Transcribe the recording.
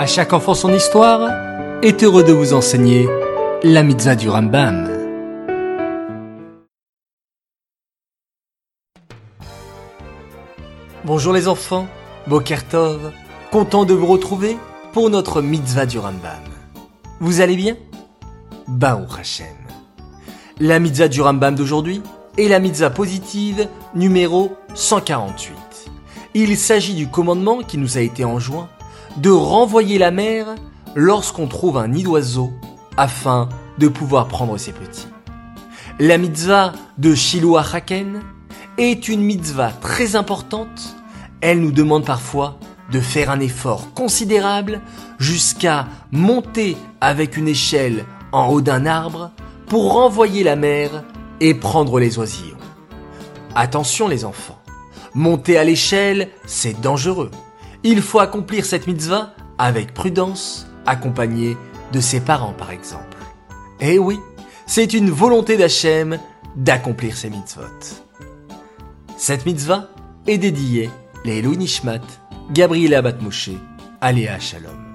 À chaque enfant son histoire est heureux de vous enseigner la mitzvah du Rambam. Bonjour les enfants, Bokertov, content de vous retrouver pour notre mitzvah du Rambam. Vous allez bien? Baruch Hashem. La mitzvah du Rambam d'aujourd'hui est la mitzvah positive numéro 148. Il s'agit du commandement qui nous a été enjoint de renvoyer la mer lorsqu'on trouve un nid d'oiseau afin de pouvoir prendre ses petits. La mitzvah de Shiloh Haken est une mitzvah très importante. Elle nous demande parfois de faire un effort considérable jusqu'à monter avec une échelle en haut d'un arbre pour renvoyer la mer et prendre les oisillons. Attention les enfants, monter à l'échelle, c'est dangereux. Il faut accomplir cette mitzvah avec prudence, accompagné de ses parents par exemple. Eh oui, c'est une volonté d'Hachem d'accomplir ces mitzvot. Cette mitzvah est dédiée les Nishmat, Gabriela Batmoshe, Aléa Shalom.